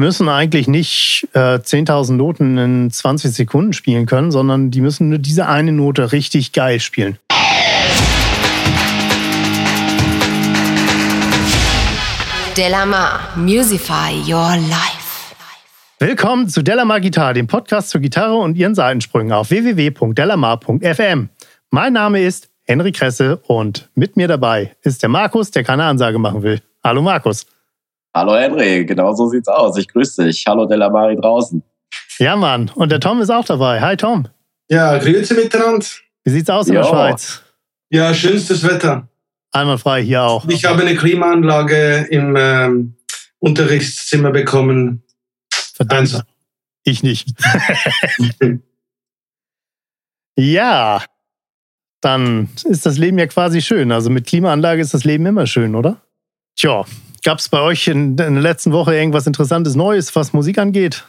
müssen eigentlich nicht äh, 10.000 Noten in 20 Sekunden spielen können, sondern die müssen nur diese eine Note richtig geil spielen. Delamar, Musify Your Life. Willkommen zu Delamar Gitarre, dem Podcast zur Gitarre und ihren Seitensprüngen auf www.delamar.fm. Mein Name ist Henry Kresse und mit mir dabei ist der Markus, der keine Ansage machen will. Hallo Markus. Hallo Henry, genau so sieht's aus. Ich grüße dich. Hallo Delamari draußen. Ja, Mann. Und der Tom ist auch dabei. Hi, Tom. Ja, grüße miteinander. Wie sieht's aus in der Schweiz? Ja, schönstes Wetter. Einmal frei hier auch. Ich habe eine Klimaanlage im ähm, Unterrichtszimmer bekommen. Verdammt. Also. Ich nicht. ja, dann ist das Leben ja quasi schön. Also mit Klimaanlage ist das Leben immer schön, oder? Tja, Gab es bei euch in, in, der letzten Woche irgendwas Interessantes Neues, was Musik angeht?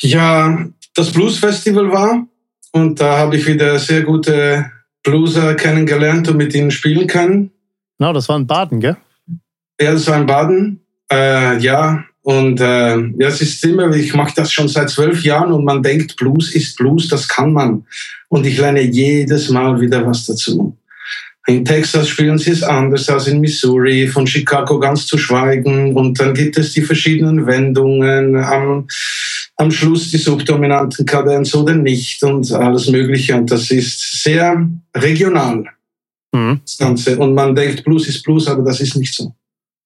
Ja, das Blues Festival war und da habe ich wieder sehr gute Blueser kennengelernt und mit ihnen spielen können. Genau, das war in Baden, gell? Ja, das war in Baden. Äh, ja, und äh, ja, es ist immer, ich mache das schon seit zwölf Jahren und man denkt, Blues ist Blues, das kann man. Und ich lerne jedes Mal wieder was dazu. In Texas spielen sie es anders als in Missouri, von Chicago ganz zu schweigen. Und dann gibt es die verschiedenen Wendungen, am, am Schluss die subdominanten Kadenz oder nicht und alles Mögliche. Und das ist sehr regional, mhm. das Ganze. Und man denkt, Blues ist Blues, aber das ist nicht so.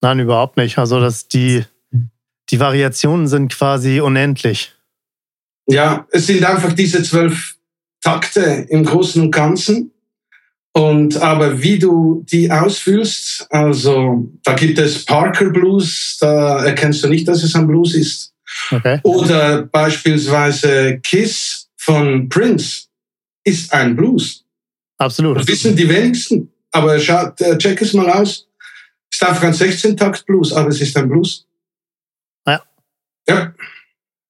Nein, überhaupt nicht. Also, dass die, die Variationen sind quasi unendlich. Ja, es sind einfach diese zwölf Takte im Großen und Ganzen. Und aber wie du die ausfühlst, also da gibt es Parker Blues, da erkennst du nicht, dass es ein Blues ist. Okay. Oder beispielsweise Kiss von Prince ist ein Blues. Absolut. Das wissen die wenigsten. Aber schau, äh, check es mal aus. Es ist einfach ein 16-Takt-Blues, aber es ist ein Blues. Ja. Ja.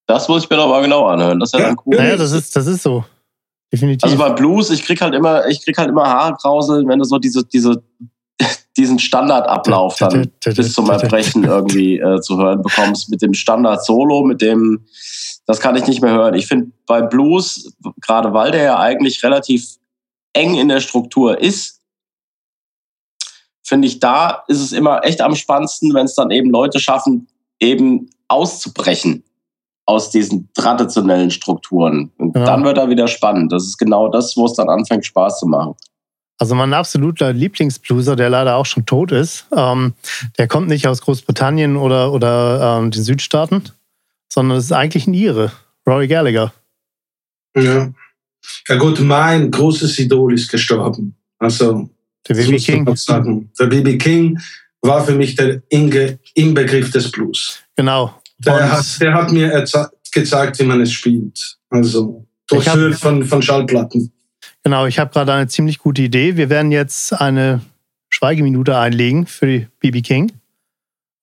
Das muss ich mir doch mal genau anhören. Das ist ja, ja dann cool. Naja, das ist, das ist so. Definitiv. Also bei Blues, ich krieg halt immer, ich krieg halt immer Haarkrauseln, wenn du so diese, diese, diesen Standardablauf dann bis zum Erbrechen irgendwie äh, zu hören bekommst, mit dem Standard-Solo, mit dem, das kann ich nicht mehr hören. Ich finde bei Blues, gerade weil der ja eigentlich relativ eng in der Struktur ist, finde ich, da ist es immer echt am spannendsten, wenn es dann eben Leute schaffen, eben auszubrechen aus diesen traditionellen Strukturen. Und ja. dann wird er wieder spannend. Das ist genau das, wo es dann anfängt, Spaß zu machen. Also mein absoluter Lieblingsblueser, der leider auch schon tot ist, ähm, der kommt nicht aus Großbritannien oder, oder ähm, den Südstaaten, sondern es ist eigentlich ein Ire, Rory Gallagher. Ja. Ja gut, mein großes Idol ist gestorben. Also der BB King. Sagen. Der BB King war für mich der Inbegriff des Blues. Genau. Der hat, der hat mir gezeigt, wie man es spielt. Also durchführt von, von Schallplatten. Genau, ich habe gerade eine ziemlich gute Idee. Wir werden jetzt eine Schweigeminute einlegen für die BB King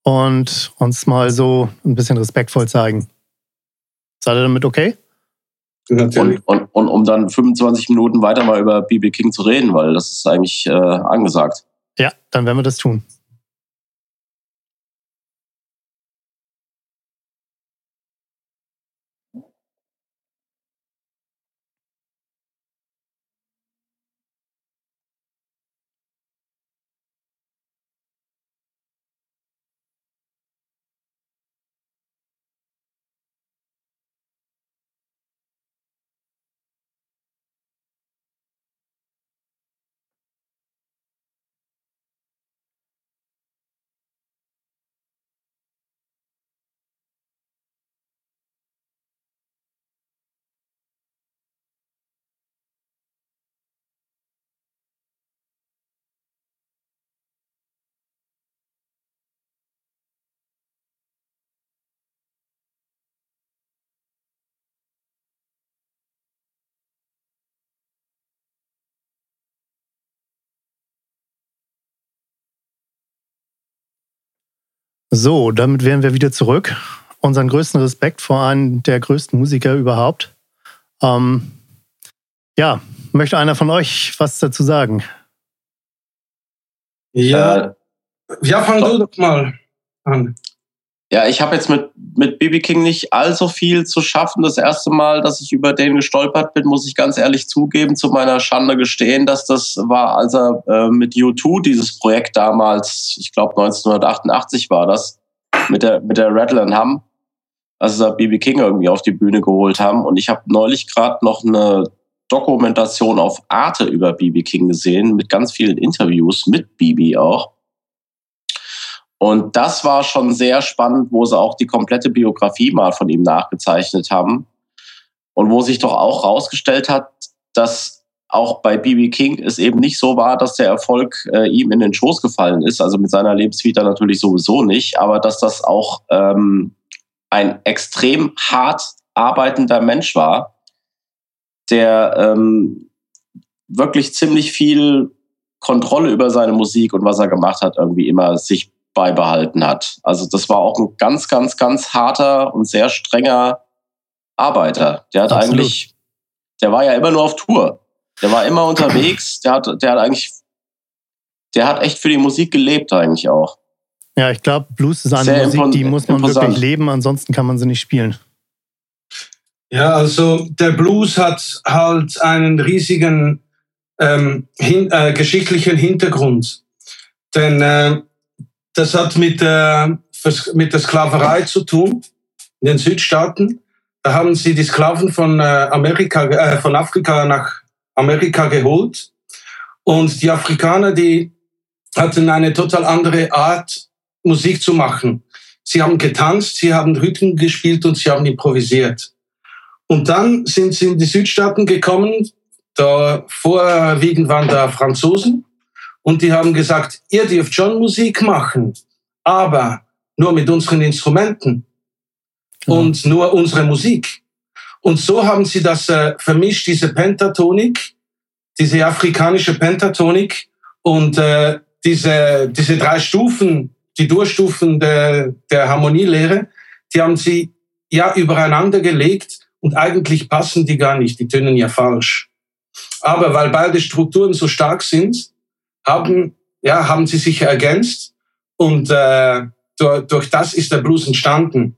und uns mal so ein bisschen respektvoll zeigen. Seid ihr damit okay? Und, und, und um dann 25 Minuten weiter mal über BB King zu reden, weil das ist eigentlich äh, angesagt. Ja, dann werden wir das tun. So, damit wären wir wieder zurück. Unseren größten Respekt vor einem der größten Musiker überhaupt. Ähm, ja, möchte einer von euch was dazu sagen? Ja, äh, ja fang du doch mal an. Ja, ich habe jetzt mit, mit BB King nicht allzu viel zu schaffen. Das erste Mal, dass ich über den gestolpert bin, muss ich ganz ehrlich zugeben, zu meiner Schande gestehen, dass das war, als er äh, mit U2 dieses Projekt damals, ich glaube 1988 war das, mit der, mit der Rattle Hum, als sie BB King irgendwie auf die Bühne geholt haben. Und ich habe neulich gerade noch eine Dokumentation auf Arte über BB King gesehen, mit ganz vielen Interviews mit BB auch. Und das war schon sehr spannend, wo sie auch die komplette Biografie mal von ihm nachgezeichnet haben. Und wo sich doch auch rausgestellt hat, dass auch bei BB King es eben nicht so war, dass der Erfolg äh, ihm in den Schoß gefallen ist. Also mit seiner Lebensvita natürlich sowieso nicht, aber dass das auch ähm, ein extrem hart arbeitender Mensch war, der ähm, wirklich ziemlich viel Kontrolle über seine Musik und was er gemacht hat, irgendwie immer sich beibehalten hat. Also das war auch ein ganz, ganz, ganz harter und sehr strenger Arbeiter. Der hat Absolut. eigentlich, der war ja immer nur auf Tour. Der war immer unterwegs. Der hat, der hat eigentlich, der hat echt für die Musik gelebt eigentlich auch. Ja, ich glaube, Blues ist eine sehr Musik, die muss man imposant. wirklich leben, ansonsten kann man sie nicht spielen. Ja, also der Blues hat halt einen riesigen ähm, hin, äh, geschichtlichen Hintergrund. Denn äh, das hat mit, äh, mit der Sklaverei zu tun in den Südstaaten. Da haben sie die Sklaven von, äh, Amerika, äh, von Afrika nach Amerika geholt. Und die Afrikaner, die hatten eine total andere Art, Musik zu machen. Sie haben getanzt, sie haben Rhythmen gespielt und sie haben improvisiert. Und dann sind sie in die Südstaaten gekommen. Da vorwiegend waren da Franzosen. Und die haben gesagt, ihr dürft schon Musik machen, aber nur mit unseren Instrumenten genau. und nur unsere Musik. Und so haben sie das äh, vermischt, diese Pentatonik, diese afrikanische Pentatonik und äh, diese, diese drei Stufen, die Durchstufen der, der Harmonielehre, die haben sie ja übereinander gelegt und eigentlich passen die gar nicht, die tönen ja falsch. Aber weil beide Strukturen so stark sind, haben, ja, haben sie sich ergänzt und äh, durch, durch das ist der Blues entstanden.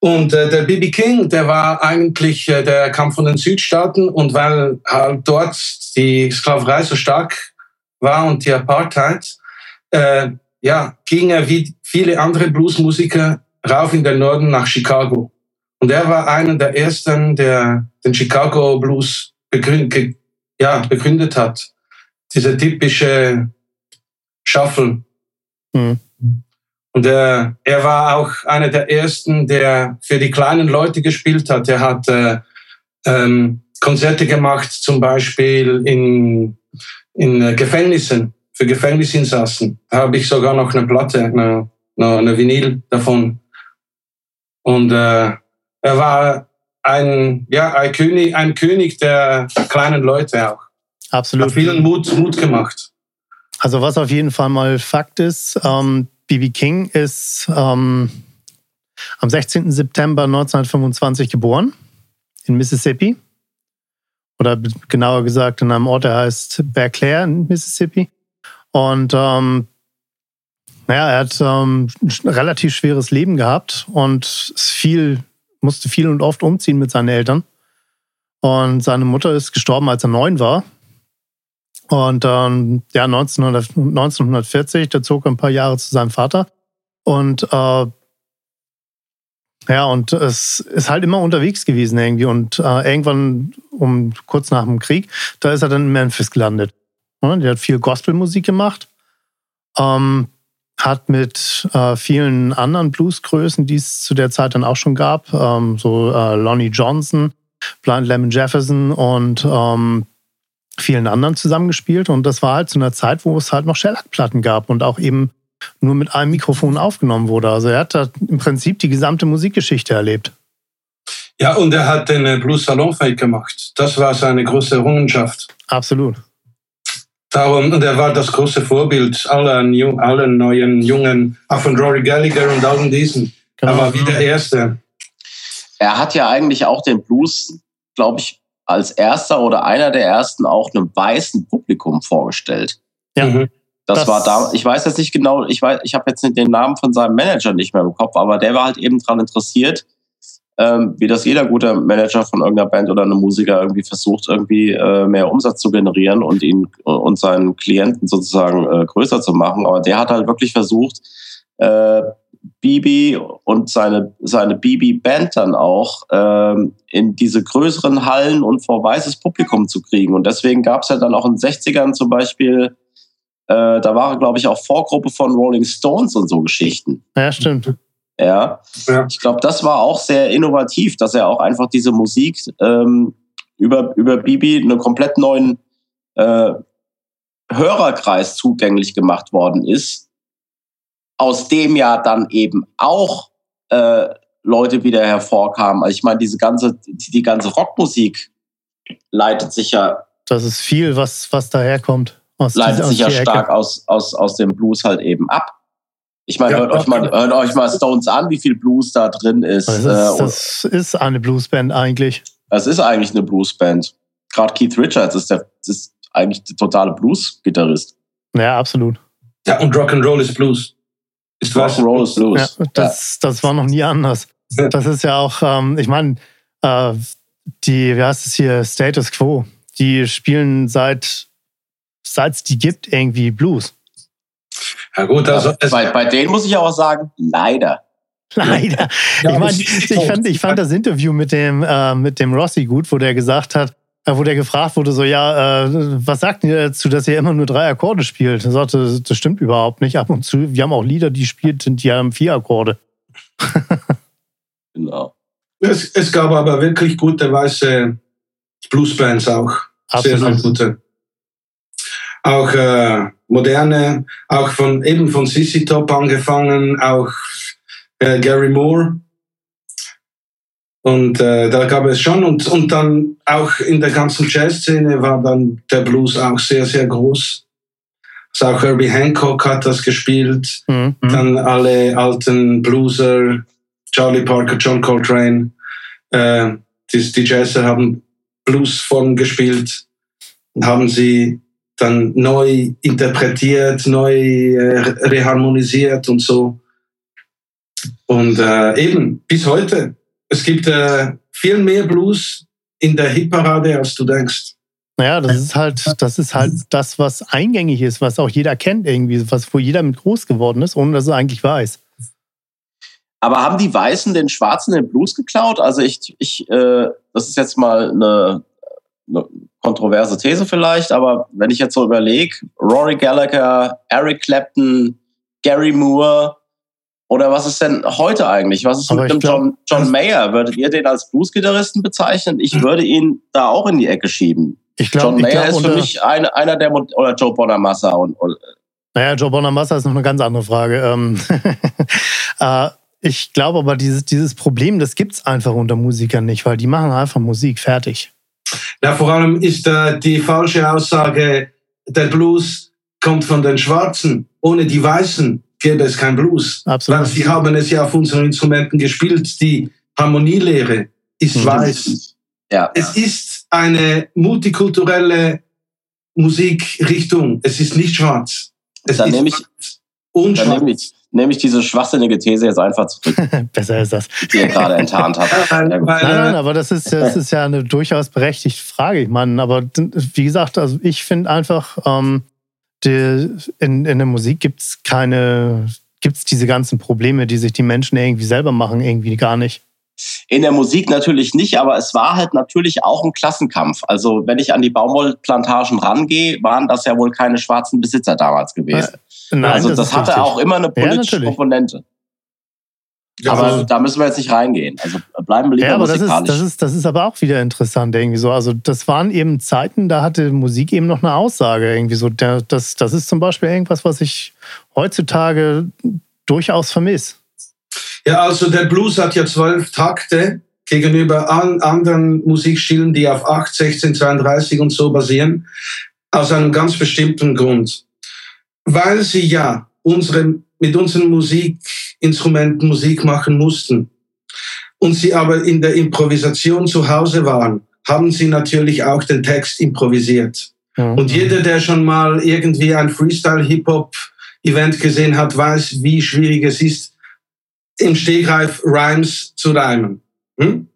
Und äh, der B.B. King, der war eigentlich, äh, der kam von den Südstaaten und weil halt dort die Sklaverei so stark war und die Apartheid, äh, ja, ging er wie viele andere Bluesmusiker rauf in den Norden nach Chicago. Und er war einer der ersten, der den Chicago Blues begründet, ja, begründet hat dieser typische Shuffle. Mhm. Und er, er war auch einer der ersten, der für die kleinen Leute gespielt hat. Er hat äh, ähm, Konzerte gemacht, zum Beispiel in, in Gefängnissen, für Gefängnisinsassen. Da habe ich sogar noch eine Platte, eine, eine Vinyl davon. Und äh, er war ein, ja, ein König, ein König der kleinen Leute auch. Absolut. Hat vielen Mut, Mut gemacht. Also was auf jeden Fall mal Fakt ist, ähm, BB King ist ähm, am 16. September 1925 geboren in Mississippi. Oder genauer gesagt in einem Ort, der heißt Bear in Mississippi. Und ähm, naja, er hat ähm, ein relativ schweres Leben gehabt und viel, musste viel und oft umziehen mit seinen Eltern. Und seine Mutter ist gestorben, als er neun war. Und ähm, ja, 1900, 1940, der zog ein paar Jahre zu seinem Vater. Und äh, ja, und es ist halt immer unterwegs gewesen irgendwie. Und äh, irgendwann, um kurz nach dem Krieg, da ist er dann in Memphis gelandet. Ja, der hat viel Gospelmusik gemacht. Ähm, hat mit äh, vielen anderen Bluesgrößen, die es zu der Zeit dann auch schon gab, ähm, so äh, Lonnie Johnson, Blind Lemon Jefferson und ähm, vielen anderen zusammengespielt. Und das war halt zu einer Zeit, wo es halt noch Shellac-Platten gab und auch eben nur mit einem Mikrofon aufgenommen wurde. Also er hat da im Prinzip die gesamte Musikgeschichte erlebt. Ja, und er hat den Blues Salonfake gemacht. Das war seine große Errungenschaft. Absolut. Darum, und er war das große Vorbild aller, allen neuen Jungen, auch von Rory Gallagher und allen diesen. Genau. Er war wie der Erste. Er hat ja eigentlich auch den Blues, glaube ich, als erster oder einer der ersten auch einem weißen Publikum vorgestellt. Ja. Mhm. Das, das, war da, ich weiß jetzt nicht genau, ich weiß, ich habe jetzt den Namen von seinem Manager nicht mehr im Kopf, aber der war halt eben daran interessiert, ähm, wie das jeder gute Manager von irgendeiner Band oder einem Musiker irgendwie versucht, irgendwie äh, mehr Umsatz zu generieren und ihn und seinen Klienten sozusagen äh, größer zu machen. Aber der hat halt wirklich versucht, äh, Bibi und seine, seine Bibi-Band dann auch ähm, in diese größeren Hallen und vor weißes Publikum zu kriegen. Und deswegen gab es ja dann auch in den 60ern zum Beispiel, äh, da war, glaube ich, auch Vorgruppe von Rolling Stones und so Geschichten. Ja, stimmt. Ja, ja. ich glaube, das war auch sehr innovativ, dass er auch einfach diese Musik ähm, über, über Bibi einen komplett neuen äh, Hörerkreis zugänglich gemacht worden ist aus dem ja dann eben auch äh, Leute wieder hervorkamen. Also ich meine, diese ganze, die, die ganze Rockmusik leitet sich ja. Das ist viel, was, was daherkommt. Aus leitet sich ja stark aus, aus, aus dem Blues halt eben ab. Ich meine, ja, hört, euch mal, hört euch mal Stones an, wie viel Blues da drin ist. Das ist, äh, das ist eine Bluesband eigentlich. Das ist eigentlich eine Bluesband. Gerade Keith Richards ist, der, ist eigentlich der totale Blues-Gitarrist. Ja, absolut. Ja, und Rock'n'Roll ist Blues. Rock'n'Roll ist Blues. Ja, das, das war noch nie anders. Das ist ja auch, ähm, ich meine, äh, die, wie heißt es hier, Status Quo, die spielen seit seit es die gibt irgendwie Blues. Ja gut, also bei, bei denen muss ich auch sagen, leider. Leider. Ja, ich meine, ich fand, ich fand das Interview mit dem, äh, mit dem Rossi gut, wo der gesagt hat, wo der gefragt wurde, so, ja, äh, was sagt ihr dazu, dass ihr immer nur drei Akkorde spielt? Er sagte, das stimmt überhaupt nicht. Ab und zu, wir haben auch Lieder, die spielt, die haben vier Akkorde. genau. Es, es, gab aber wirklich gute weiße Bluesbands auch. Absolut. Sehr, sehr gute. Auch äh, moderne, auch von eben von Sissy Top angefangen, auch äh, Gary Moore und äh, da gab es schon, und, und dann auch in der ganzen Jazzszene war dann der Blues auch sehr, sehr groß. Also auch Herbie Hancock hat das gespielt, mhm. dann alle alten Blueser, Charlie Parker, John Coltrane, äh, die, die Jazzer haben Bluesform gespielt und haben sie dann neu interpretiert, neu äh, reharmonisiert und so. Und äh, eben bis heute es gibt äh, viel mehr Blues in der Hitparade, als du denkst. Naja, das ist halt, das ist halt das, was eingängig ist, was auch jeder kennt irgendwie, was wo jeder mit groß geworden ist, ohne dass er eigentlich weiß. Aber haben die Weißen den Schwarzen den Blues geklaut? Also ich, ich, äh, das ist jetzt mal eine, eine kontroverse These vielleicht, aber wenn ich jetzt so überlege, Rory Gallagher, Eric Clapton, Gary Moore, oder was ist denn heute eigentlich? Was ist Aber mit dem glaub, John, John Mayer? Würdet ihr den als Blues-Gitarristen bezeichnen? Ich würde ihn da auch in die Ecke schieben. Ich glaub, John Mayer glaub, ist für mich eine, einer der oder Joe Bonamassa und, und naja, Joe Bonamassa ist noch eine ganz andere Frage. Ähm, äh, ich glaube aber, dieses, dieses Problem, das gibt es einfach unter Musikern nicht, weil die machen einfach Musik fertig. Ja, vor allem ist äh, die falsche Aussage, der Blues kommt von den Schwarzen. Ohne die Weißen gäbe es kein Blues. Absolut. Weil sie haben es ja auf unseren Instrumenten gespielt. Die Harmonielehre ist mhm. weiß. Ja. Es ist eine multikulturelle Musikrichtung. Es ist nicht schwarz. Es dann ist nehme ich, und dann nehme ich, nehme ich diese schwachsinnige These jetzt einfach zurück. Besser ist das. Die ihr gerade enttarnt habt. nein, nein, nein, aber das ist, das ist ja eine durchaus berechtigte Frage. Ich meine, aber wie gesagt, also ich finde einfach, ähm, die, in, in der Musik gibt es keine, gibt es diese ganzen Probleme, die sich die Menschen irgendwie selber machen, irgendwie gar nicht. In der Musik natürlich nicht, aber es war halt natürlich auch ein Klassenkampf. Also wenn ich an die Baumwollplantagen rangehe, waren das ja wohl keine schwarzen Besitzer damals gewesen. Äh, nein, also das, das hatte richtig. auch immer eine politische ja, Komponente. Ja, aber also, da müssen wir jetzt nicht reingehen. Also bleiben wir lieber ja, aber. Das ist, das, ist, das ist aber auch wieder interessant irgendwie so. Also das waren eben Zeiten, da hatte Musik eben noch eine Aussage irgendwie so. Das, das ist zum Beispiel irgendwas, was ich heutzutage durchaus vermisse. Ja, also der Blues hat ja zwölf Takte gegenüber an anderen Musikstilen, die auf 8, 16, 32 und so basieren, aus einem ganz bestimmten Grund. Weil sie ja unsere, mit unseren Musikinstrumenten Musik machen mussten und sie aber in der Improvisation zu Hause waren, haben sie natürlich auch den Text improvisiert. Mhm. Und jeder, der schon mal irgendwie ein Freestyle-Hip-Hop-Event gesehen hat, weiß, wie schwierig es ist, im Stegreif Rhymes zu reimen. Hm?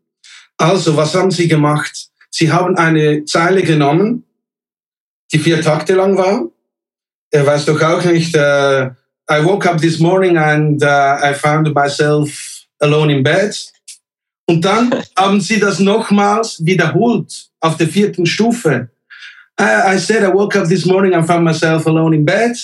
Also, was haben sie gemacht? Sie haben eine Zeile genommen, die vier Takte lang war. Er weiß doch auch nicht, uh, I woke up this morning and uh, I found myself alone in bed. Und dann haben sie das nochmals wiederholt auf der vierten Stufe. I, I said I woke up this morning and found myself alone in bed.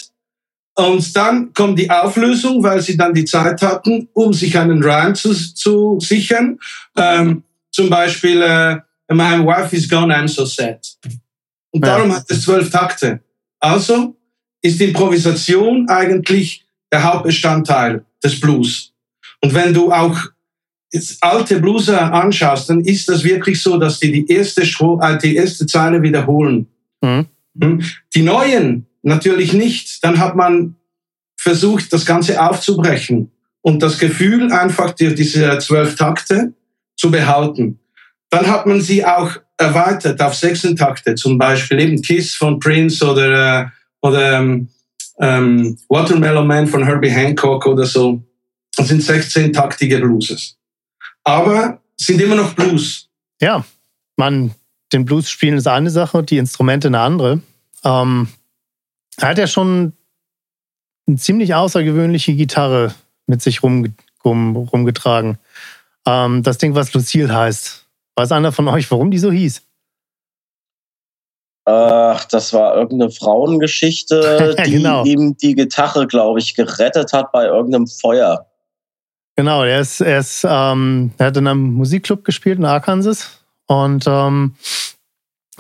Und dann kommt die Auflösung, weil sie dann die Zeit hatten, um sich einen Rhyme zu, zu sichern. Ähm, zum Beispiel, äh, My wife is gone, I'm so sad. Und darum ja. hat es zwölf Takte. Also ist Improvisation eigentlich der Hauptbestandteil des Blues. Und wenn du auch alte Blueser anschaust, dann ist das wirklich so, dass die die erste, äh, die erste Zeile wiederholen. Mhm. Hm? Die neuen natürlich nicht. Dann hat man versucht, das Ganze aufzubrechen und das Gefühl einfach diese zwölf Takte zu behalten. Dann hat man sie auch erweitert auf 16 Takte, zum Beispiel eben Kiss von Prince oder, äh, oder ähm, ähm, Watermelon Man von Herbie Hancock oder so. Das sind 16-taktige Blueses. Aber sind immer noch Blues. Ja, man, den Blues spielen ist eine Sache, die Instrumente eine andere. Ähm, er hat ja schon eine ziemlich außergewöhnliche Gitarre mit sich rum, rum, rumgetragen. Ähm, das Ding, was Lucille heißt. Weiß einer von euch, warum die so hieß? Ach, das war irgendeine Frauengeschichte, die genau. ihm die Gitarre, glaube ich, gerettet hat bei irgendeinem Feuer. Genau, er ist, er ist, ähm, er hat in einem Musikclub gespielt in Arkansas und ähm,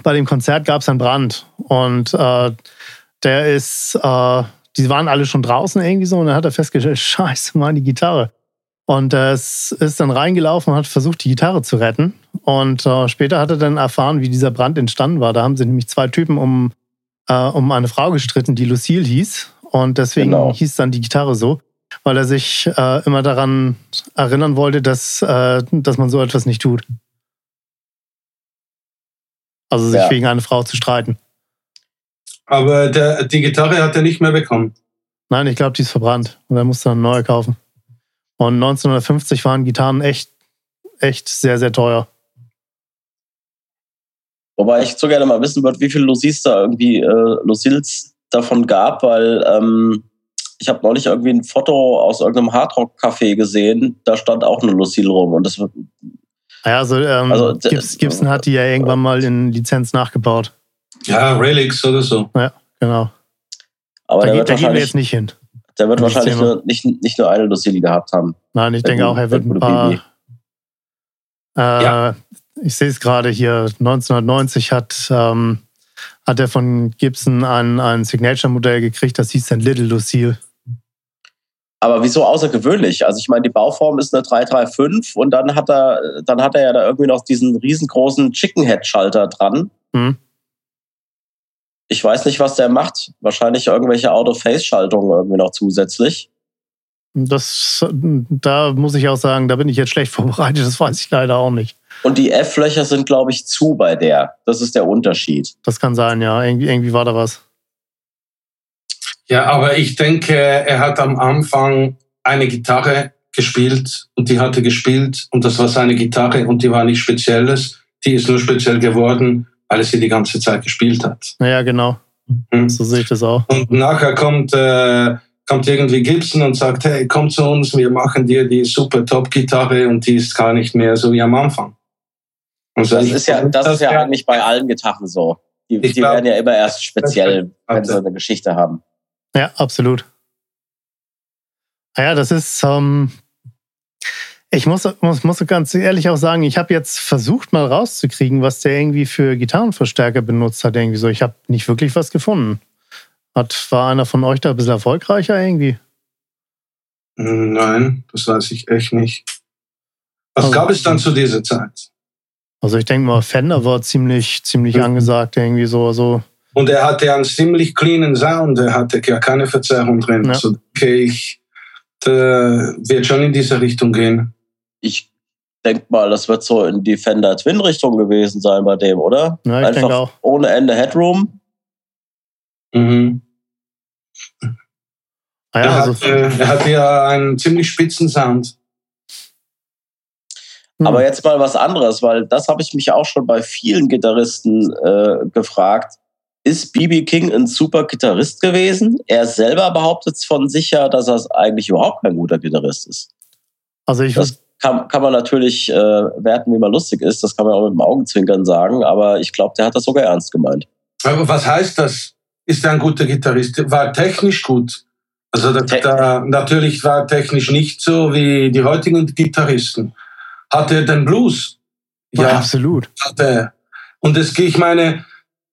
bei dem Konzert gab es einen Brand und äh, der ist, äh, die waren alle schon draußen irgendwie so und dann hat er festgestellt, scheiße, mal die Gitarre. Und äh, es ist dann reingelaufen und hat versucht, die Gitarre zu retten. Und äh, später hat er dann erfahren, wie dieser Brand entstanden war. Da haben sie nämlich zwei Typen um, äh, um eine Frau gestritten, die Lucille hieß. Und deswegen genau. hieß dann die Gitarre so, weil er sich äh, immer daran erinnern wollte, dass, äh, dass man so etwas nicht tut. Also sich ja. wegen einer Frau zu streiten. Aber der, die Gitarre hat er nicht mehr bekommen. Nein, ich glaube, die ist verbrannt. Und er musste eine neue kaufen. Und 1950 waren Gitarren echt, echt sehr, sehr teuer. Wobei ich so gerne mal wissen würde, wie viele Lucils da irgendwie äh, Lucils davon gab, weil ähm, ich habe neulich irgendwie ein Foto aus irgendeinem Hardrock-Café gesehen, da stand auch eine Lucille rum und das wird. Ja, also, ähm, also Gibson hat die ja irgendwann mal in Lizenz nachgebaut. Ja, Relics oder so. Ja, genau. Aber da, da gehen wir jetzt nicht hin. Der wird wahrscheinlich nur, nicht, nicht nur eine Lucille gehabt haben. Nein, ich denke auch, er wird ein paar. Äh, ja. Ich sehe es gerade hier, 1990 hat, ähm, hat er von Gibson ein, ein Signature-Modell gekriegt, das hieß dann Little Lucille. Aber wieso außergewöhnlich? Also ich meine, die Bauform ist eine 335 und dann hat er, dann hat er ja da irgendwie noch diesen riesengroßen Chicken Head Schalter dran. Hm. Ich weiß nicht, was der macht. Wahrscheinlich irgendwelche Auto-Face-Schaltungen irgendwie noch zusätzlich. Das, da muss ich auch sagen, da bin ich jetzt schlecht vorbereitet. Das weiß ich leider auch nicht. Und die F-Löcher sind, glaube ich, zu bei der. Das ist der Unterschied. Das kann sein, ja. Irgendwie, irgendwie war da was. Ja, aber ich denke, er hat am Anfang eine Gitarre gespielt und die hatte gespielt und das war seine Gitarre und die war nicht spezielles. Die ist nur speziell geworden, weil er sie die ganze Zeit gespielt hat. Ja, genau. Mhm. So sehe ich das auch. Und nachher kommt, äh, kommt irgendwie Gibson und sagt, hey, komm zu uns, wir machen dir die super Top-Gitarre und die ist gar nicht mehr so wie am Anfang. Also das ist ja, das, das ist ja, ja eigentlich bei allen Gitarren so. Die, die glaub, werden ja immer erst speziell, wenn sie eine Geschichte haben. Ja, absolut. Ja, das ist, ähm, ich muss, muss, muss ganz ehrlich auch sagen, ich habe jetzt versucht mal rauszukriegen, was der irgendwie für Gitarrenverstärker benutzt hat. Irgendwie so. Ich habe nicht wirklich was gefunden. Hat, war einer von euch da ein bisschen erfolgreicher irgendwie? Nein, das weiß ich echt nicht. Was also, gab es dann zu dieser Zeit? Also ich denke mal, Fender war ziemlich, ziemlich mhm. angesagt irgendwie so. so. Und er hatte einen ziemlich cleanen Sound. Er hatte ja keine Verzerrung drin. Ja. So, okay, ich wird schon in diese Richtung gehen ich denke mal, das wird so in die Fender Twin Richtung gewesen sein bei dem, oder? Ja, ich Einfach auch. ohne Ende Headroom. Mhm. Ah ja, er, also hat, äh, er hat ja einen ziemlich spitzen Sound. Hm. Aber jetzt mal was anderes, weil das habe ich mich auch schon bei vielen Gitarristen äh, gefragt. Ist BB King ein super Gitarrist gewesen? Er selber behauptet von sich ja, dass er eigentlich überhaupt kein guter Gitarrist ist. Also ich das kann, kann man natürlich äh, werten, wie man lustig ist. Das kann man auch mit dem Augenzwinkern sagen. Aber ich glaube, der hat das sogar ernst gemeint. Aber was heißt das? Ist er ein guter Gitarrist? War technisch gut? Also da, da, natürlich war technisch nicht so wie die heutigen Gitarristen. Hatte er den Blues? Ja, ja absolut. Hatte Und es, ich meine,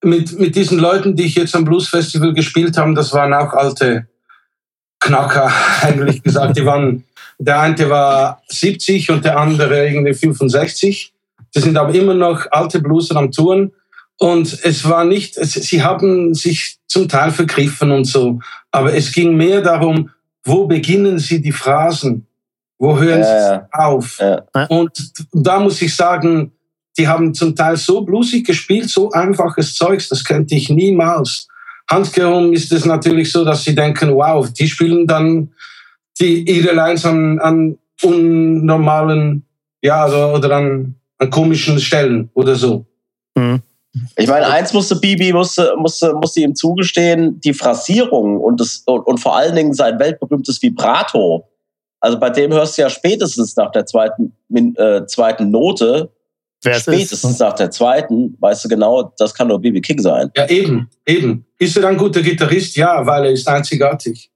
mit, mit diesen Leuten, die ich jetzt am Blues Festival gespielt habe, das waren auch alte Knacker, eigentlich gesagt. Die waren, der eine war 70 und der andere irgendwie 65. Die sind aber immer noch alte Blueser am Touren. Und es war nicht, es, sie haben sich zum Teil vergriffen und so. Aber es ging mehr darum, wo beginnen sie die Phrasen? Wo hören ja, sie auf? Ja. Und da muss ich sagen, die haben zum Teil so blusig gespielt, so einfaches Zeugs, das könnte ich niemals. Handkehrum ist es natürlich so, dass sie denken, wow, die spielen dann die, ihre Lines an, an unnormalen, ja, oder, oder an, an komischen Stellen oder so. Mhm. Ich meine, eins musste Bibi musste, musste, musste ihm zugestehen, die Phrasierung und, das, und, und vor allen Dingen sein weltberühmtes Vibrato. Also bei dem hörst du ja spätestens nach der zweiten, äh, zweiten Note, Wer spätestens ist. nach der zweiten, weißt du genau, das kann nur Bibi King sein. Ja, eben, eben. Ist er ein guter Gitarrist? Ja, weil er ist einzigartig.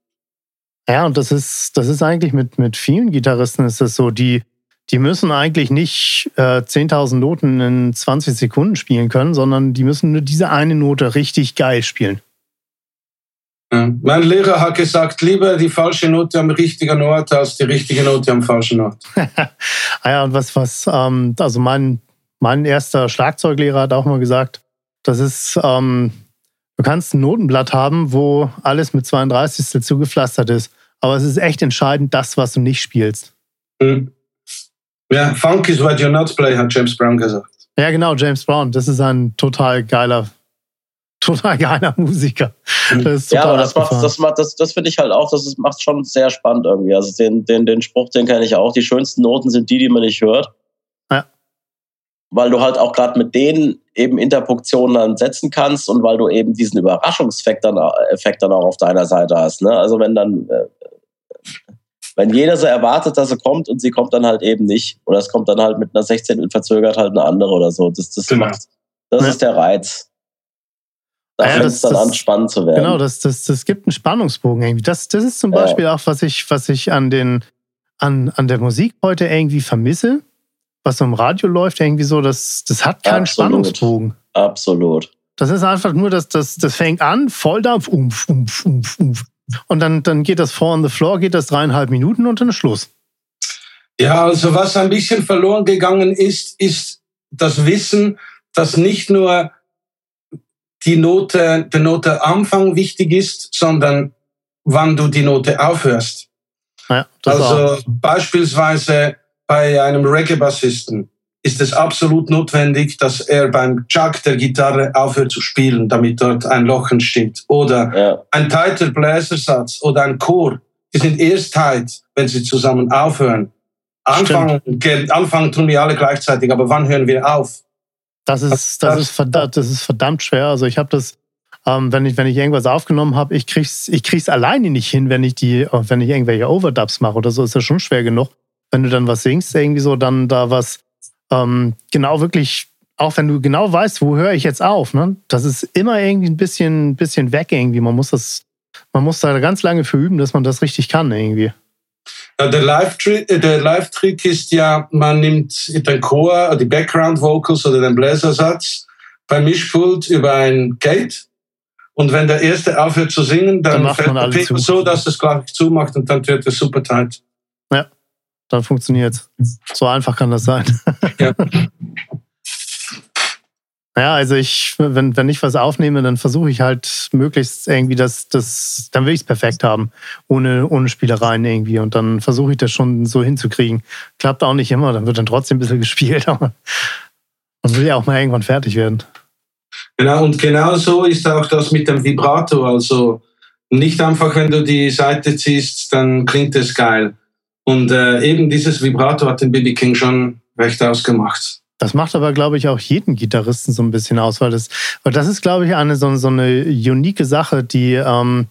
Ja, und das ist, das ist eigentlich mit, mit vielen Gitarristen ist das so, die, die müssen eigentlich nicht äh, 10.000 Noten in 20 Sekunden spielen können, sondern die müssen nur diese eine Note richtig geil spielen. Mein Lehrer hat gesagt, lieber die falsche Note am richtigen Ort als die richtige Note am falschen Ort. ah ja, und was, was, ähm, also mein, mein erster Schlagzeuglehrer hat auch mal gesagt, das ist, ähm, du kannst ein Notenblatt haben, wo alles mit 32 zugepflastert ist, aber es ist echt entscheidend, das, was du nicht spielst. Mhm. Ja, Funk is what you're not play, hat James Brown gesagt. Ja, genau, James Brown. Das ist ein total geiler, total geiler Musiker. Das ja, aber das macht, das macht, das, das finde ich halt auch, das macht schon sehr spannend irgendwie. Also den, den, den Spruch, den kenne ich auch. Die schönsten Noten sind die, die man nicht hört. Weil du halt auch gerade mit denen eben Interpunktionen dann setzen kannst und weil du eben diesen Überraschungseffekt dann, Effekt dann auch auf deiner Seite hast. Ne? Also wenn dann äh, wenn jeder so erwartet, dass sie kommt und sie kommt dann halt eben nicht. Oder es kommt dann halt mit einer 16 verzögert halt eine andere oder so. Das, das, genau. macht, das ja. ist der Reiz. Da ja, fängt es dann an, spannend zu werden. Genau, das, das, das gibt einen Spannungsbogen irgendwie. Das, das ist zum Beispiel ja. auch, was ich, was ich an, den, an, an der Musik heute irgendwie vermisse, was so im Radio läuft, irgendwie so, das, das hat keinen Absolut. Spannungsbogen. Absolut. Das ist einfach nur, dass das, das fängt an, Volldampf, umf, umf, umf, umf. Und dann, dann geht das Four on the Floor, geht das dreieinhalb Minuten und dann Schluss. Ja, also was ein bisschen verloren gegangen ist, ist das Wissen, dass nicht nur die Note, der Note Anfang wichtig ist, sondern wann du die Note aufhörst. Ja, also auch. beispielsweise bei einem Reggae-Bassisten ist es absolut notwendig, dass er beim Chuck der Gitarre aufhört zu spielen, damit dort ein Loch entsteht. Oder ja. ein tighter Bläsersatz oder ein Chor, die sind erst tight, wenn sie zusammen aufhören. Anfangen, anfangen tun wir alle gleichzeitig, aber wann hören wir auf? Das ist, das, ist, verdammt, das ist verdammt schwer. Also ich habe das, ähm, wenn, ich, wenn ich irgendwas aufgenommen habe, ich krieg's, ich krieg's alleine nicht hin, wenn ich die, wenn ich irgendwelche Overdubs mache oder so, ist das schon schwer genug. Wenn du dann was singst, irgendwie so, dann da was ähm, genau wirklich, auch wenn du genau weißt, wo höre ich jetzt auf, ne? das ist immer irgendwie ein bisschen, bisschen weg irgendwie. Man muss das, man muss da ganz lange für üben, dass man das richtig kann irgendwie. Der Live-Trick äh, Live ist ja, man nimmt den Chor, die Background-Vocals oder den Bläsersatz beim Mischpult über ein Gate. Und wenn der Erste aufhört zu singen, dann, dann fällt der Pegel so, dass es gleich zumacht und dann wird es super tight. Ja dann funktioniert es. So einfach kann das sein. Ja. Ja, also ich, wenn, wenn ich was aufnehme, dann versuche ich halt möglichst irgendwie das, das, dann will ich es perfekt haben, ohne, ohne Spielereien irgendwie. Und dann versuche ich das schon so hinzukriegen. Klappt auch nicht immer, dann wird dann trotzdem ein bisschen gespielt, aber man will ja auch mal irgendwann fertig werden. Genau, und genau so ist auch das mit dem Vibrato. Also nicht einfach, wenn du die Seite ziehst, dann klingt es geil. Und äh, eben dieses Vibrato hat den BB King schon recht ausgemacht. Das macht aber, glaube ich, auch jeden Gitarristen so ein bisschen aus, weil das, weil das ist, glaube ich, eine so, so eine unique Sache, die, ähm,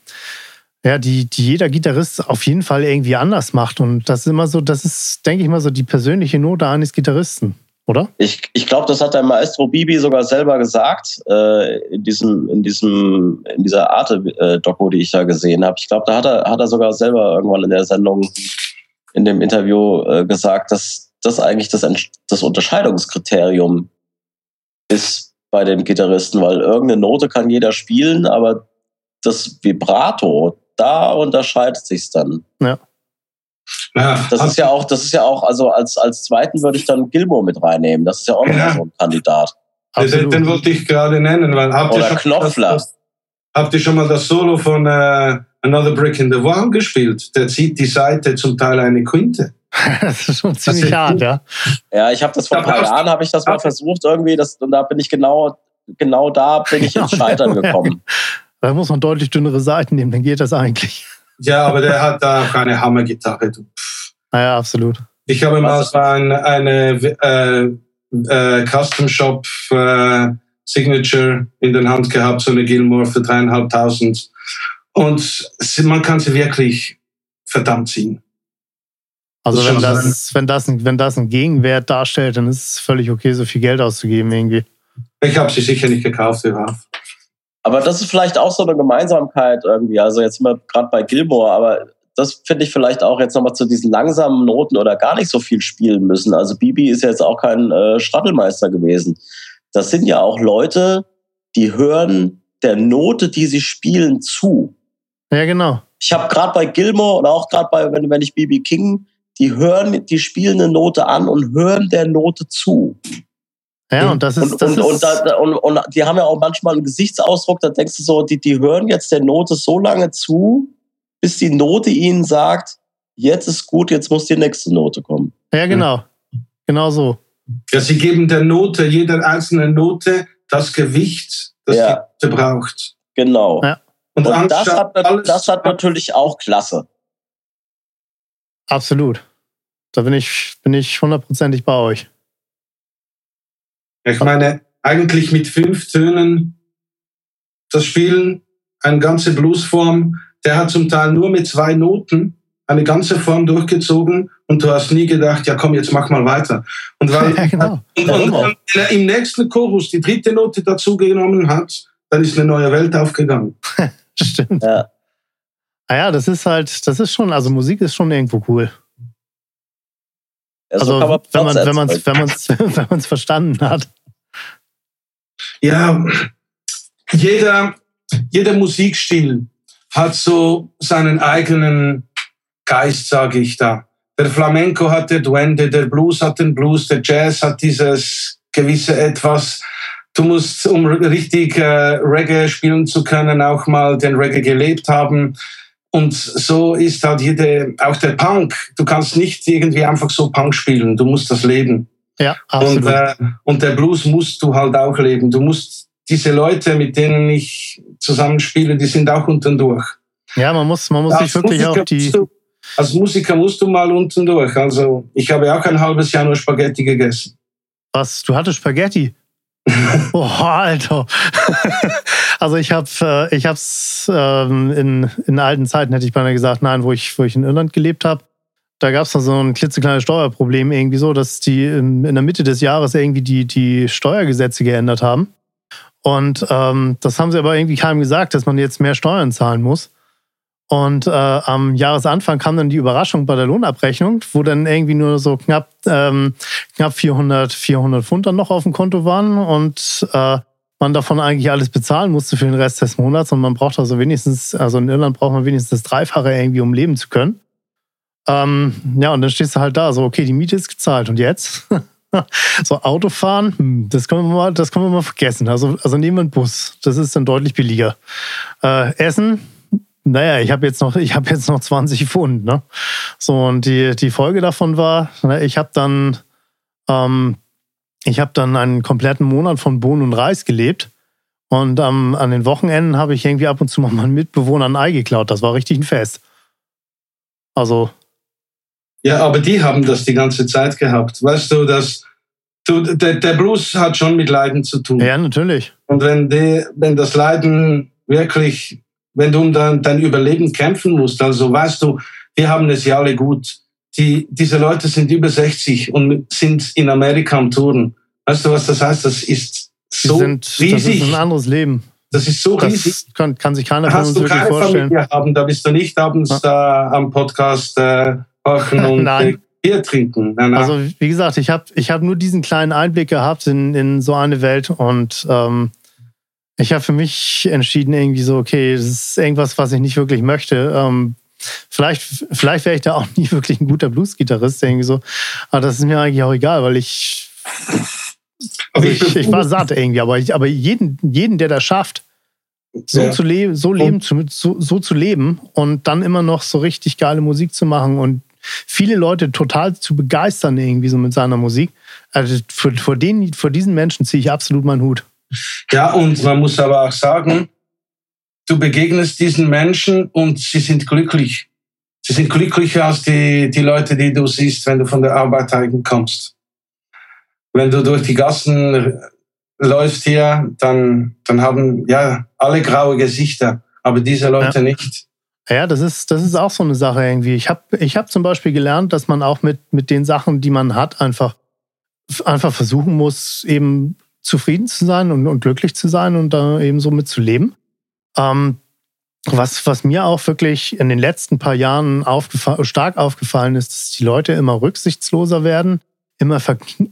ja, die, die jeder Gitarrist auf jeden Fall irgendwie anders macht. Und das ist immer so, das ist, denke ich mal, so die persönliche Note eines Gitarristen oder? Ich, ich glaube, das hat der Maestro Bibi sogar selber gesagt, äh, in, diesem, in, diesem, in dieser Arte-Doku, die ich da gesehen habe. Ich glaube, da hat er, hat er sogar selber irgendwann in der Sendung, in dem Interview äh, gesagt, dass das eigentlich das, das Unterscheidungskriterium ist bei dem Gitarristen, weil irgendeine Note kann jeder spielen, aber das Vibrato, da unterscheidet sich's dann. Ja. Ja, das ist ja auch, das ist ja auch, also als, als zweiten würde ich dann Gilmore mit reinnehmen. Das ist ja auch ja. so ein Kandidat. Den, den, wollte ich gerade nennen, weil habt Oder ihr schon Knopfler. Das, habt ihr schon mal das Solo von uh, Another Brick in the Wall gespielt? Der zieht die Seite zum Teil eine Quinte. das ist schon ziemlich hart, ja. Ja, ich habe das vor ein paar Jahren, habe ich das mal versucht irgendwie, das, und da bin ich genau, genau da bin ich ins Scheitern gekommen. da muss man deutlich dünnere Seiten nehmen, dann geht das eigentlich. Ja, aber der hat da auch eine Hammergitarre. Ja, absolut. Ich habe mal so eine, eine äh, äh, Custom Shop äh, Signature in der Hand gehabt, so eine Gilmore für dreieinhalbtausend. Und man kann sie wirklich verdammt ziehen. Also das wenn, das, wenn, das ein, wenn das einen Gegenwert darstellt, dann ist es völlig okay, so viel Geld auszugeben irgendwie. Ich habe sie sicher nicht gekauft, ja. Aber das ist vielleicht auch so eine Gemeinsamkeit irgendwie. Also jetzt sind wir gerade bei Gilmore, aber das finde ich vielleicht auch jetzt nochmal zu diesen langsamen Noten oder gar nicht so viel spielen müssen. Also Bibi ist ja jetzt auch kein äh, Strattelmeister gewesen. Das sind ja auch Leute, die hören der Note, die sie spielen, zu. Ja, genau. Ich habe gerade bei Gilmore oder auch gerade bei, wenn, wenn ich Bibi King, die hören, die spielen eine Note an und hören der Note zu. Ja, und das ist. Und, das und, ist und, da, und, und, die haben ja auch manchmal einen Gesichtsausdruck, da denkst du so, die, die hören jetzt der Note so lange zu, bis die Note ihnen sagt, jetzt ist gut, jetzt muss die nächste Note kommen. Ja, genau. Genau so. Ja, sie geben der Note, jeder einzelnen Note, das Gewicht, das ja. die Note braucht. Genau. Ja. Und, und das, hat, das hat natürlich auch Klasse. Absolut. Da bin ich, bin ich hundertprozentig bei euch. Ich meine, eigentlich mit fünf Tönen das Spielen, eine ganze Bluesform, der hat zum Teil nur mit zwei Noten eine ganze Form durchgezogen und du hast nie gedacht, ja komm, jetzt mach mal weiter. Und weil ja, genau. und, und, und im nächsten Chorus die dritte Note dazu genommen hat, dann ist eine neue Welt aufgegangen. Stimmt. Ja. Ah ja, das ist halt, das ist schon, also Musik ist schon irgendwo cool. Also, also wenn man wenn man es wenn man's, wenn man's verstanden hat. Ja, jeder, jeder Musikstil hat so seinen eigenen Geist, sage ich da. Der Flamenco hat der Duende, der Blues hat den Blues, der Jazz hat dieses gewisse Etwas. Du musst, um richtig äh, Reggae spielen zu können, auch mal den Reggae gelebt haben. Und so ist halt jede, auch der Punk. Du kannst nicht irgendwie einfach so Punk spielen. Du musst das leben. Ja, absolut. Und, äh, und der Blues musst du halt auch leben. Du musst diese Leute, mit denen ich zusammenspiele, die sind auch unten durch. Ja, man muss, man muss sich wirklich Musiker auch die. Du, als Musiker musst du mal unten durch. Also ich habe auch ein halbes Jahr nur Spaghetti gegessen. Was? Du hattest Spaghetti? Oh, Alter. also ich habe äh, ich hab's ähm, in, in alten Zeiten hätte ich beinahe gesagt, nein, wo ich, wo ich in Irland gelebt habe. Da gab es so ein klitzekleines Steuerproblem irgendwie so, dass die in, in, der Mitte des Jahres irgendwie die, die Steuergesetze geändert haben. Und ähm, das haben sie aber irgendwie keinem gesagt, dass man jetzt mehr Steuern zahlen muss. Und äh, am Jahresanfang kam dann die Überraschung bei der Lohnabrechnung, wo dann irgendwie nur so knapp, ähm, knapp 400, 400 Pfund dann noch auf dem Konto waren und äh, man davon eigentlich alles bezahlen musste für den Rest des Monats. Und man braucht also wenigstens, also in Irland braucht man wenigstens das Dreifache irgendwie, um leben zu können. Ähm, ja, und dann stehst du halt da, so, okay, die Miete ist gezahlt und jetzt? so Autofahren, hm, das können wir mal, das können wir mal vergessen. Also, also nehmen wir einen Bus, das ist dann deutlich billiger. Äh, Essen, naja, ich habe jetzt noch, ich habe jetzt noch 20 Pfund, ne? So und die die Folge davon war, ne, ich habe dann, ähm, ich habe dann einen kompletten Monat von Bohnen und Reis gelebt Und ähm, an den Wochenenden habe ich irgendwie ab und zu mal meinen Mitbewohnern ein Ei geklaut. Das war richtig ein Fest. Also. Ja, aber die haben das die ganze Zeit gehabt. Weißt du, dass du, der, der Blues hat schon mit Leiden zu tun. Ja, natürlich. Und wenn, die, wenn das Leiden wirklich, wenn du um dein, dein Überleben kämpfen musst, also weißt du, wir haben es ja alle gut. Die, diese Leute sind über 60 und sind in Amerika am Touren. Weißt du, was das heißt? Das ist so sind, riesig. Das ist ein anderes Leben. Das ist so das riesig. Kann, kann sich keiner von uns wirklich vorstellen. Familie haben, da bist du nicht abends ja. da am Podcast äh, und Nein. Bier trinken. Nein, nein. Also wie gesagt, ich habe ich hab nur diesen kleinen Einblick gehabt in, in so eine Welt und ähm, ich habe für mich entschieden, irgendwie so, okay, das ist irgendwas, was ich nicht wirklich möchte. Ähm, vielleicht vielleicht wäre ich da auch nie wirklich ein guter Blues-Gitarrist, irgendwie so. Aber das ist mir eigentlich auch egal, weil ich also ich, ich, war satt irgendwie, aber, ich, aber jeden, jeden, der das schafft, so ja. zu leben, so leben, zu, so, so zu leben und dann immer noch so richtig geile Musik zu machen und viele Leute total zu begeistern irgendwie so mit seiner Musik. Also vor, vor, den, vor diesen Menschen ziehe ich absolut meinen Hut. Ja, und man muss aber auch sagen, du begegnest diesen Menschen und sie sind glücklich. Sie sind glücklicher als die, die Leute, die du siehst, wenn du von der Arbeit kommst wenn du durch die Gassen läufst hier, dann, dann haben ja alle graue Gesichter, aber diese Leute ja. nicht. Ja, das ist, das ist auch so eine Sache irgendwie. Ich habe ich hab zum Beispiel gelernt, dass man auch mit, mit den Sachen, die man hat, einfach, einfach versuchen muss, eben zufrieden zu sein und, und glücklich zu sein und da eben so mit zu leben. Ähm, was, was mir auch wirklich in den letzten paar Jahren aufgefa stark aufgefallen ist, dass die Leute immer rücksichtsloser werden immer,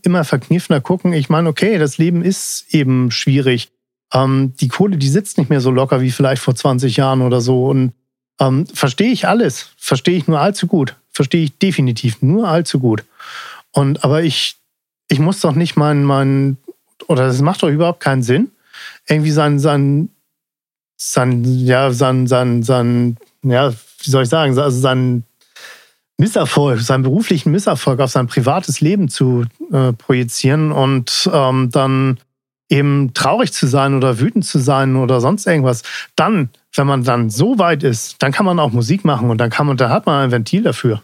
immer verkniffener gucken. Ich meine, okay, das Leben ist eben schwierig. Ähm, die Kohle, die sitzt nicht mehr so locker wie vielleicht vor 20 Jahren oder so. Und ähm, verstehe ich alles. Verstehe ich nur allzu gut. Verstehe ich definitiv nur allzu gut. Und aber ich, ich muss doch nicht meinen, mein, oder das macht doch überhaupt keinen Sinn, irgendwie sein, sein, sein, ja, sein, sein, sein, ja, wie soll ich sagen, also sein Misserfolg, seinen beruflichen Misserfolg auf sein privates Leben zu äh, projizieren und ähm, dann eben traurig zu sein oder wütend zu sein oder sonst irgendwas. Dann, wenn man dann so weit ist, dann kann man auch Musik machen und dann kann man, da hat man ein Ventil dafür.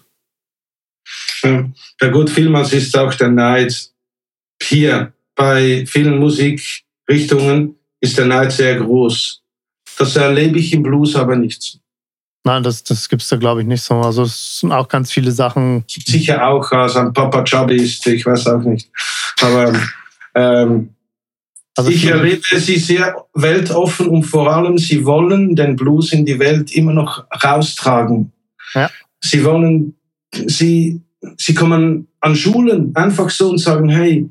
Ja gut, vielmals ist auch der Neid hier bei vielen Musikrichtungen ist der Neid sehr groß. Das erlebe ich im Blues aber nicht. Nein, das, das gibt es da, glaube ich, nicht so. Also es sind auch ganz viele Sachen. Sicher auch, also ein Papa ist, ich weiß auch nicht. Aber ähm, also ich erlebe sie sehr weltoffen und vor allem, sie wollen den Blues in die Welt immer noch raustragen. Ja. Sie wollen, sie, sie kommen an Schulen einfach so und sagen, hey,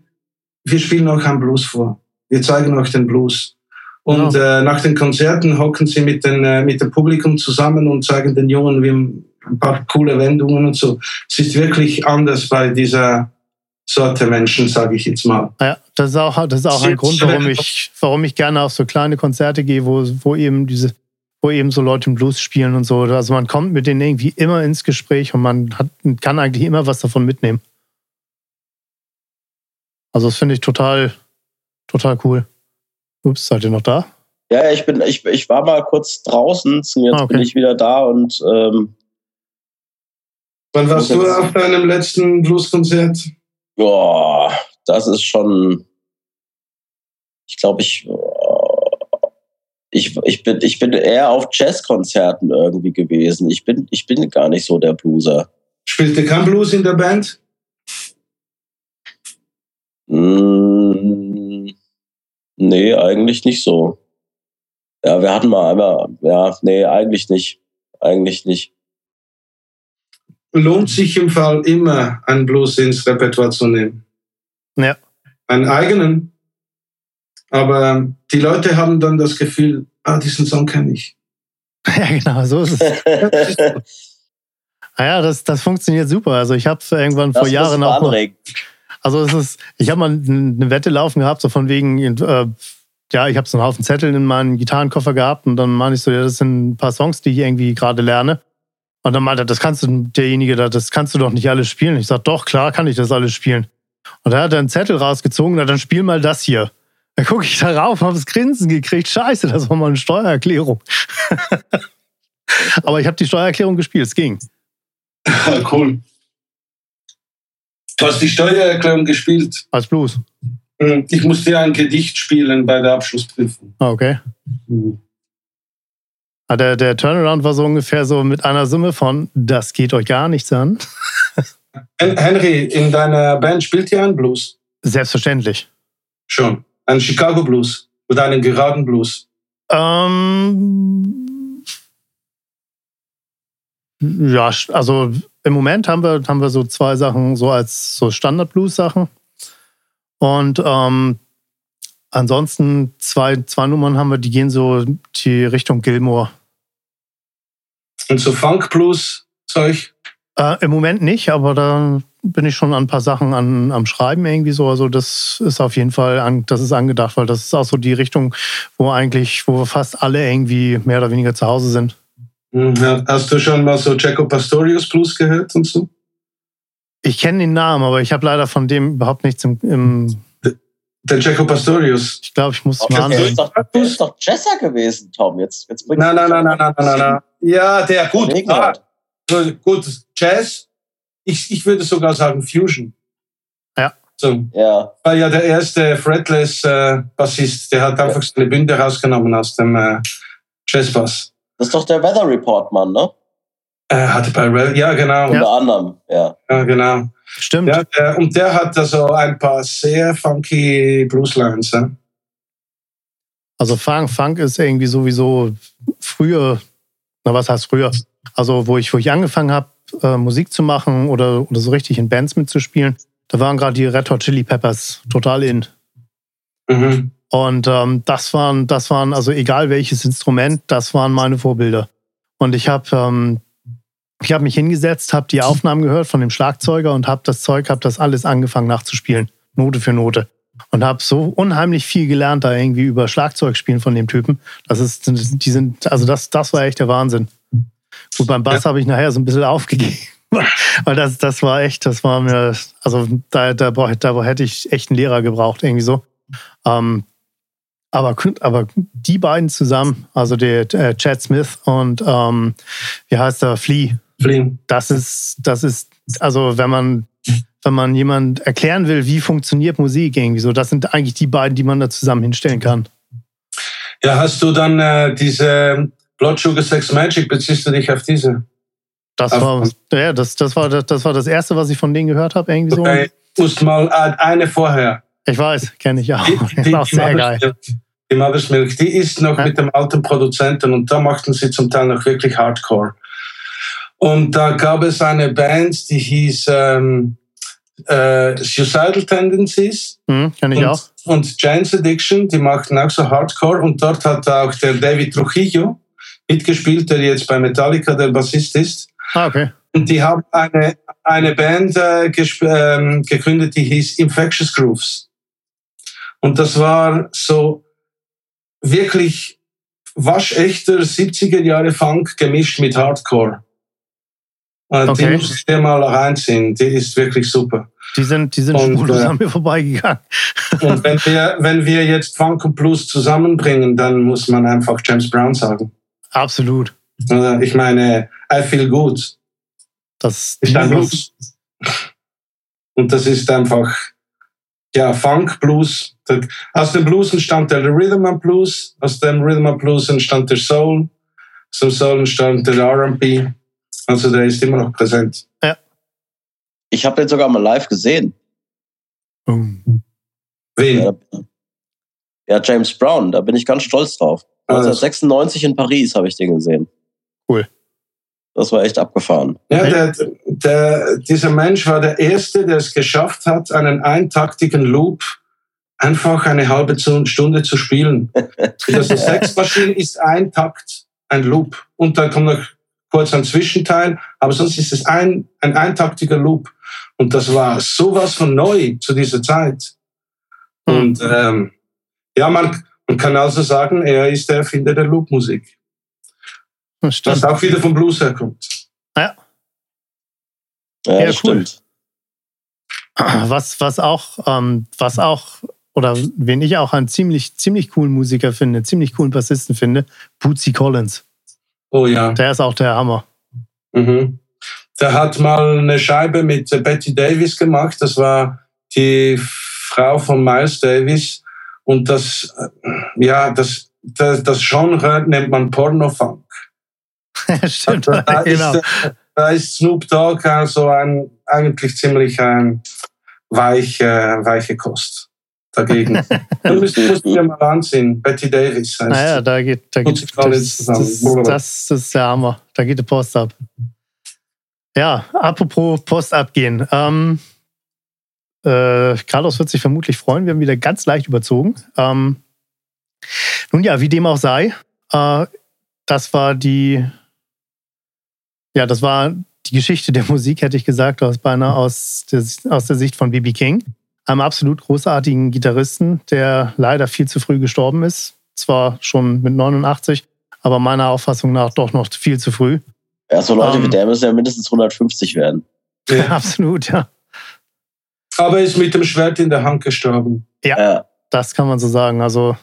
wir spielen euch einen Blues vor. Wir zeigen euch den Blues. Und genau. äh, nach den Konzerten hocken sie mit, den, äh, mit dem Publikum zusammen und zeigen den Jungen wie ein paar coole Wendungen und so. Es ist wirklich anders bei dieser Sorte Menschen, sage ich jetzt mal. Ja, das ist auch, das ist auch ein Grund, warum ich, warum ich gerne auf so kleine Konzerte gehe, wo, wo eben diese, wo eben so Leute im Blues spielen und so. Also man kommt mit denen irgendwie immer ins Gespräch und man hat, kann eigentlich immer was davon mitnehmen. Also das finde ich total, total cool. Ups, seid ihr noch da? Ja, ich bin, ich, ich war mal kurz draußen und jetzt ah, okay. bin ich wieder da und ähm, Wann warst du auf deinem letzten Blueskonzert? Ja, das ist schon. Ich glaube, ich, ich, ich, bin, ich bin eher auf Jazzkonzerten irgendwie gewesen. Ich bin, ich bin gar nicht so der Blueser. Spielte kein Blues in der Band? Mm, Nee, eigentlich nicht so. Ja, wir hatten mal einmal, ja, nee, eigentlich nicht. Eigentlich nicht. Lohnt sich im Fall immer, einen Blues ins Repertoire zu nehmen. Ja. Einen eigenen. Aber die Leute haben dann das Gefühl, ah, diesen Song kenne ich. Ja, genau, so ist es. naja, das, das funktioniert super. Also ich habe irgendwann das vor Jahren auch. Mal, also es ist, ich habe mal eine Wette laufen gehabt, so von wegen, äh, ja, ich habe so einen Haufen Zettel in meinem Gitarrenkoffer gehabt und dann meine ich so, ja, das sind ein paar Songs, die ich irgendwie gerade lerne. Und dann meinte er, das kannst du, derjenige da, das kannst du doch nicht alles spielen. Ich sage, doch, klar kann ich das alles spielen. Und da hat er einen Zettel rausgezogen, na, dann spiel mal das hier. Da gucke ich darauf, habe das Grinsen gekriegt. Scheiße, das war mal eine Steuererklärung. Aber ich habe die Steuererklärung gespielt, es ging. cool. Du hast die Steuererklärung gespielt. Als Blues. Hm, ich musste ja ein Gedicht spielen bei der Abschlussprüfung. Ah, okay. Mhm. Der, der Turnaround war so ungefähr so mit einer Summe von, das geht euch gar nichts an. Henry, in deiner Band spielt ihr einen Blues? Selbstverständlich. Schon. Einen Chicago Blues oder einen geraden Blues? Ähm, ja, also im Moment haben wir, haben wir so zwei Sachen so als so Standard-Blues-Sachen. Und ähm, ansonsten zwei, zwei Nummern haben wir, die gehen so die Richtung Gilmore. Und so Funk-Blues-Zeug? Äh, Im Moment nicht, aber da bin ich schon an ein paar Sachen an, am Schreiben irgendwie so. Also das ist auf jeden Fall, an, das ist angedacht, weil das ist auch so die Richtung, wo eigentlich, wo wir fast alle irgendwie mehr oder weniger zu Hause sind. Mhm. Hast du schon mal so Jaco Pastorius Blues gehört und so? Ich kenne den Namen, aber ich habe leider von dem überhaupt nichts im. im der Jaco Pastorius. Ich glaube, ich muss mal anhören. Das ist doch, der ist doch Jesser gewesen, Tom. Jetzt, jetzt nein, nein, nein, nein, nein, nein, nein. Ja, der, gut. Ah, gut, Jazz. Ich, ich würde sogar sagen Fusion. Ja. So. Ja. War ja der erste Fretless-Bassist. Äh, der hat einfach seine Bünde rausgenommen aus dem äh, Jazzbass. Das ist doch der Weather Report Mann, ne? Er äh, hatte bei Red, ja genau. Unter ja. anderem, ja. Ja, genau. Stimmt. Ja, der, und der hat also ein paar sehr funky Blueslines. Ja? Also Funk, Funk ist irgendwie sowieso früher, na was heißt früher? Also wo ich, wo ich angefangen habe, äh, Musik zu machen oder, oder so richtig in Bands mitzuspielen, da waren gerade die Red Hot Chili Peppers total in. Mhm. Und ähm, das waren, das waren, also egal welches Instrument, das waren meine Vorbilder. Und ich habe ähm, ich habe mich hingesetzt, habe die Aufnahmen gehört von dem Schlagzeuger und habe das Zeug, habe das alles angefangen nachzuspielen, Note für Note. Und habe so unheimlich viel gelernt da irgendwie über Schlagzeugspielen von dem Typen. Das ist, die sind, also das, das war echt der Wahnsinn. Gut, beim Bass ja. habe ich nachher so ein bisschen aufgegeben. Weil das, das war echt, das war mir, also da, da, da hätte ich echt einen Lehrer gebraucht, irgendwie so. Ähm, aber, aber die beiden zusammen, also der äh, Chad Smith und ähm, wie heißt er, Flea, Fliegen. Das ist, das ist, also wenn man, wenn man jemand erklären will, wie funktioniert Musik irgendwie so, das sind eigentlich die beiden, die man da zusammen hinstellen kann. Ja, hast du dann äh, diese Blood Sugar Sex Magic, beziehst du dich auf diese? Das auf, war, ja, das, das, war, das, das war das erste, was ich von denen gehört habe, irgendwie okay. so. Musst mal äh, eine vorher. Ich weiß, kenne ich auch. Die, die, ist auch sehr geil. Die Mother's Milk, die ist noch ja. mit dem alten Produzenten und da machten sie zum Teil noch wirklich Hardcore. Und da gab es eine Band, die hieß ähm, äh, Suicidal Tendencies. Mhm, kenn ich und, auch. Und Jane's Addiction, die machten auch so Hardcore. Und dort hat auch der David Trujillo mitgespielt, der jetzt bei Metallica der Bassist ist. Ah, okay. Und die haben eine, eine Band äh, ähm, gegründet, die hieß Infectious Grooves. Und das war so wirklich waschechter 70er Jahre Funk gemischt mit Hardcore. Äh, okay. Die muss ich dir mal reinziehen. Die ist wirklich super. Die sind, die sind und, spurlos äh, an mir vorbeigegangen. und wenn wir, wenn wir jetzt Funk und Blues zusammenbringen, dann muss man einfach James Brown sagen. Absolut. Ich meine, I feel good. Das ist ein Blues. Und das ist einfach, ja, Funk, Blues. Aus dem Blues entstand der Rhythm and Blues, aus dem Rhythm and Blues entstand der Soul, aus dem Soul entstand der R&B also der ist immer noch präsent. Ja. Ich habe den sogar mal live gesehen. Mhm. Wen? Ja, ja, James Brown, da bin ich ganz stolz drauf. 1996 in Paris habe ich den gesehen. Cool. Das war echt abgefahren. Ja, der, der, dieser Mensch war der Erste, der es geschafft hat, einen eintaktigen Loop einfach eine halbe Stunde zu spielen. also Sexmaschine ist ein Takt, ein Loop. Und dann kommt noch kurz ein Zwischenteil, aber sonst ist es ein, ein eintaktiger Loop. Und das war sowas von neu zu dieser Zeit. Mhm. Und ähm, ja, man, man kann also sagen, er ist der Erfinder der Loop-Musik. Was auch wieder vom Blues herkommt. Ja. Ja, ja cool. Was, was auch, ähm, was auch oder wen ich auch einen ziemlich, ziemlich coolen Musiker finde, ziemlich coolen Bassisten finde, Bootsy Collins. Oh ja. Der ist auch der Hammer. Mhm. Der hat mal eine Scheibe mit Betty Davis gemacht. Das war die Frau von Miles Davis. Und das, äh, ja, das, das, das Genre nennt man Pornofunk. Stimmt, Also da, genau. ist, da ist Snoop Dogg also ein, eigentlich ziemlich ein weiche, weiche Kost dagegen. du musst, musst dir mal ansehen. Betty Davis heißt Naja, da geht, da geht das, zusammen. das, das ist der Hammer. Da geht die Post ab. Ja, apropos Post abgehen. Ähm, äh, Carlos wird sich vermutlich freuen. Wir haben wieder ganz leicht überzogen. Ähm, nun ja, wie dem auch sei, äh, das war die, ja, das war die Geschichte der Musik, hätte ich gesagt, aus beinahe aus der, aus der Sicht von B.B. King. Einem absolut großartigen Gitarristen, der leider viel zu früh gestorben ist. Zwar schon mit 89, aber meiner Auffassung nach doch noch viel zu früh. Ja, so Leute Ähm. wie der müssen ja mindestens 150 werden. Ja. absolut, ja. Aber er ist mit dem Schwert in der Hand gestorben. Ja. Das kann man so sagen. Also,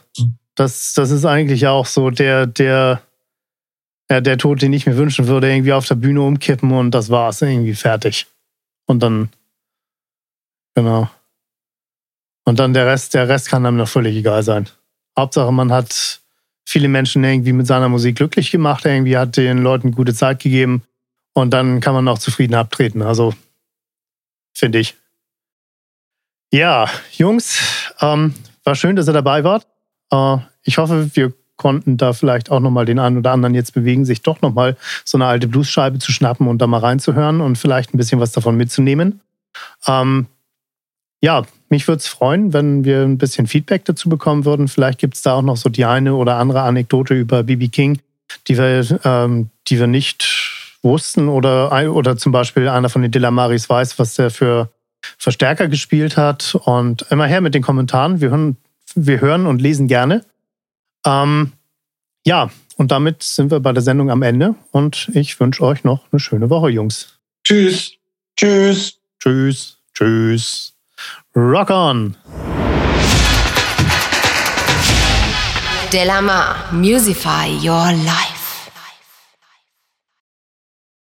das, das ist eigentlich auch so der, der, ja, der Tod, den ich mir wünschen würde, irgendwie auf der Bühne umkippen und das war's, irgendwie fertig. Und dann, genau. Und dann der Rest, der Rest kann einem noch völlig egal sein. Hauptsache, man hat viele Menschen irgendwie mit seiner Musik glücklich gemacht, irgendwie hat den Leuten gute Zeit gegeben und dann kann man auch zufrieden abtreten. Also, finde ich. Ja, Jungs, ähm, war schön, dass ihr dabei wart. Äh, ich hoffe, wir konnten da vielleicht auch nochmal den einen oder anderen jetzt bewegen, sich doch nochmal so eine alte Bluesscheibe zu schnappen und da mal reinzuhören und vielleicht ein bisschen was davon mitzunehmen. Ähm, ja, mich würde es freuen, wenn wir ein bisschen Feedback dazu bekommen würden. Vielleicht gibt es da auch noch so die eine oder andere Anekdote über BB King, die wir, ähm, die wir nicht wussten oder, oder zum Beispiel einer von den Delamaris weiß, was der für Verstärker gespielt hat. Und immer her mit den Kommentaren. Wir hören, wir hören und lesen gerne. Ähm, ja, und damit sind wir bei der Sendung am Ende. Und ich wünsche euch noch eine schöne Woche, Jungs. Tschüss. Tschüss. Tschüss. Tschüss. Rock on! Delamar, Musify Your Life.